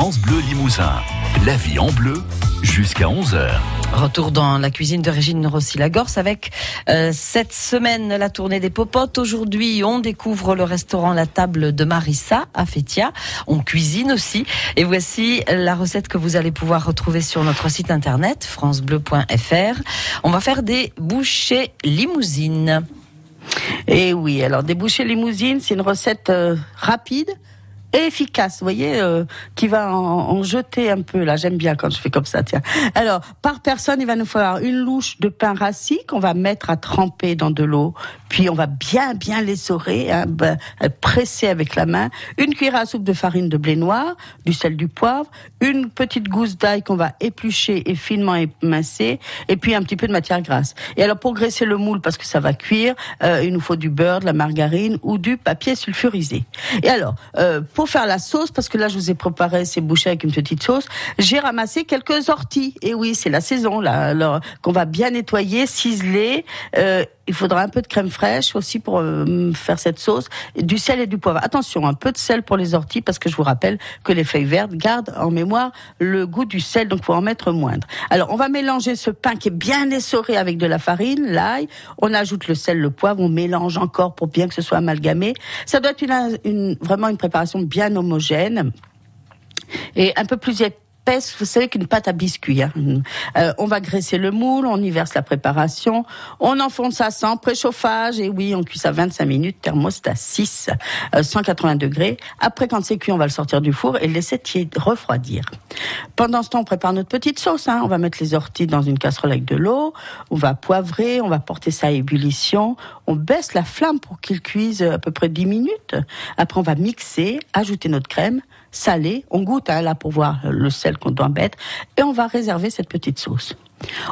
France Bleu Limousin. La vie en bleu jusqu'à 11h. Retour dans la cuisine de Régine Rossi-Lagorce avec euh, cette semaine la tournée des popotes. Aujourd'hui, on découvre le restaurant La Table de Marissa à Fétia. On cuisine aussi. Et voici la recette que vous allez pouvoir retrouver sur notre site internet francebleu.fr. On va faire des bouchées limousines. Et oui, alors des bouchées limousines, c'est une recette euh, rapide efficace, vous voyez, euh, qui va en, jeter un peu. Là, j'aime bien quand je fais comme ça. Tiens. Alors, par personne, il va nous falloir une louche de pain rassis qu'on va mettre à tremper dans de l'eau, puis on va bien, bien l'essorer, hein, bah, presser avec la main. Une cuillère à soupe de farine de blé noir, du sel, du poivre, une petite gousse d'ail qu'on va éplucher et finement émincer, et puis un petit peu de matière grasse. Et alors, pour graisser le moule, parce que ça va cuire, euh, il nous faut du beurre, de la margarine ou du papier sulfurisé. Et alors, euh, faire la sauce, parce que là je vous ai préparé ces bouchées avec une petite sauce, j'ai ramassé quelques orties. Et oui, c'est la saison là, qu'on va bien nettoyer, ciseler. Euh, il faudra un peu de crème fraîche aussi pour euh, faire cette sauce, du sel et du poivre. Attention, un peu de sel pour les orties parce que je vous rappelle que les feuilles vertes gardent en mémoire le goût du sel, donc faut en mettre moindre. Alors on va mélanger ce pain qui est bien essoré avec de la farine, l'ail. On ajoute le sel, le poivre, on mélange encore pour bien que ce soit amalgamé. Ça doit être une, vraiment une préparation bien homogène et un peu plus vous savez qu'une pâte à biscuit. Hein. Euh, on va graisser le moule, on y verse la préparation, on enfonce ça sans préchauffage et oui, on cuit ça 25 minutes, thermostat 6, euh, 180 degrés. Après, quand c'est cuit, on va le sortir du four et le laisser refroidir. Pendant ce temps, on prépare notre petite sauce. Hein. On va mettre les orties dans une casserole avec de l'eau, on va poivrer, on va porter ça à ébullition, on baisse la flamme pour qu'il cuise à peu près 10 minutes. Après, on va mixer, ajouter notre crème, salé. On goûte hein, là pour voir le sel qu'on doit mettre. Et on va réserver cette petite sauce.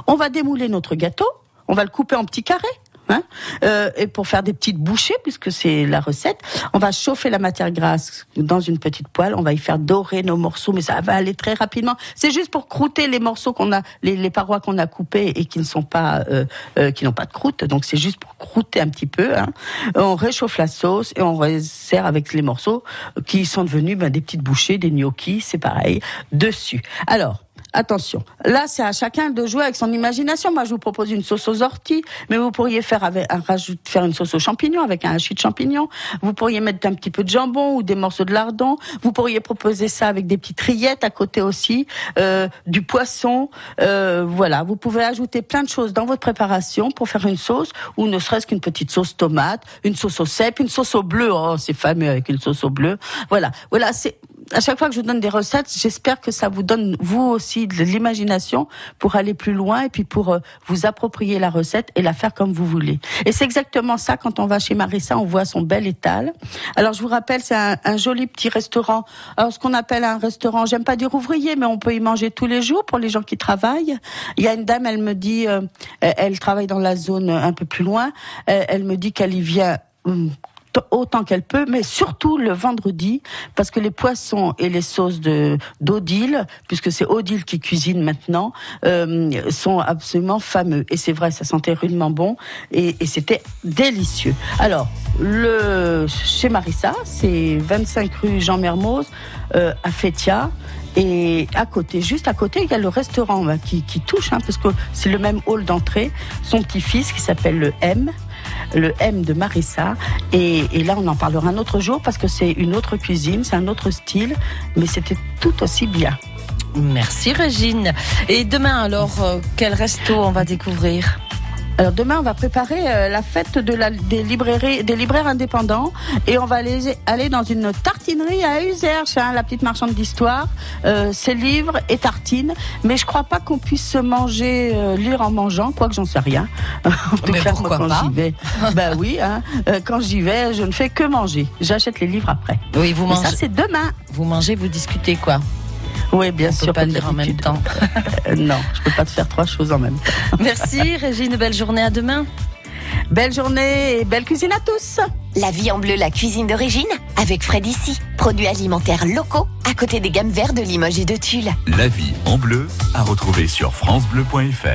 On va démouler notre gâteau. On va le couper en petits carrés. Hein euh, et pour faire des petites bouchées, puisque c'est la recette, on va chauffer la matière grasse dans une petite poêle. On va y faire dorer nos morceaux, mais ça va aller très rapidement. C'est juste pour croûter les morceaux qu'on a, les, parois qu'on a coupées et qui ne sont pas, euh, euh, qui n'ont pas de croûte. Donc c'est juste pour croûter un petit peu. Hein. On réchauffe la sauce et on sert avec les morceaux qui sont devenus ben, des petites bouchées, des gnocchis, c'est pareil dessus. Alors attention. Là, c'est à chacun de jouer avec son imagination. Moi, je vous propose une sauce aux orties, mais vous pourriez faire avec un faire une sauce aux champignons avec un hachis de champignons. Vous pourriez mettre un petit peu de jambon ou des morceaux de lardon. Vous pourriez proposer ça avec des petites rillettes à côté aussi, euh, du poisson. Euh, voilà, vous pouvez ajouter plein de choses dans votre préparation pour faire une sauce ou ne serait-ce qu'une petite sauce tomate, une sauce au cèpe, une sauce au bleu. Oh, c'est fameux avec une sauce au bleu. Voilà, voilà, c'est à chaque fois que je donne des recettes, j'espère que ça vous donne vous aussi de l'imagination pour aller plus loin et puis pour euh, vous approprier la recette et la faire comme vous voulez. Et c'est exactement ça quand on va chez Marissa, on voit son bel étal. Alors je vous rappelle, c'est un, joli petit restaurant. Alors ce qu'on appelle un restaurant, j'aime pas dire ouvrier, mais on peut y manger tous les jours pour les gens qui travaillent. Il y a une dame, elle me dit, euh, elle travaille dans la zone un peu plus loin, elle me dit qu'elle y vient hum, autant qu'elle peut, mais surtout le vendredi, parce que les poissons et les sauces d'Odile, puisque c'est Odile qui cuisine maintenant, euh, sont absolument fameux. Et c'est vrai, ça sentait rudement bon et, c'était délicieux. Alors, le chez Marissa, c'est 25 rue Jean Mermoz euh, à Fétia. Et à côté, juste à côté, il y a le restaurant qui, qui touche, hein, parce que c'est le même hall d'entrée. Son petit-fils qui s'appelle le M, le M de Marissa. Et, là, on en parlera un autre jour parce que c'est une autre cuisine, c'est un autre style, mais c'était tout aussi bien. Merci Régine. Et demain alors, euh, quel resto on va découvrir? Alors demain, on va préparer euh, la fête de la, des librairies, des libraires indépendants, et on va aller, aller dans une tartinerie à Userche, hein, la petite marchande d'histoire. Euh, c'est livres et tartines, mais je crois pas qu'on puisse se manger, euh, lire en mangeant, quoique j'en sais rien. en tout mais cas, pourquoi moi, quand j'y vais, bah oui, hein, euh, quand j'y vais, je ne fais que manger. J'achète les livres après. Oui, vous Mais mangez. ça, c'est demain. Vous mangez, vous discutez quoi Oui, bien On sûr. peut pas dire en même temps. Euh, non, je peux pas te faire trois choses en même temps. Merci Régine, belle journée à demain. Belle journée et belle cuisine à tous. La vie en bleu, la cuisine d'origine, avec Fred ici. Produits alimentaires locaux, à côté des gammes vertes de Limoges et de Tulle. La vie en bleu à retrouver sur francebleu.fr.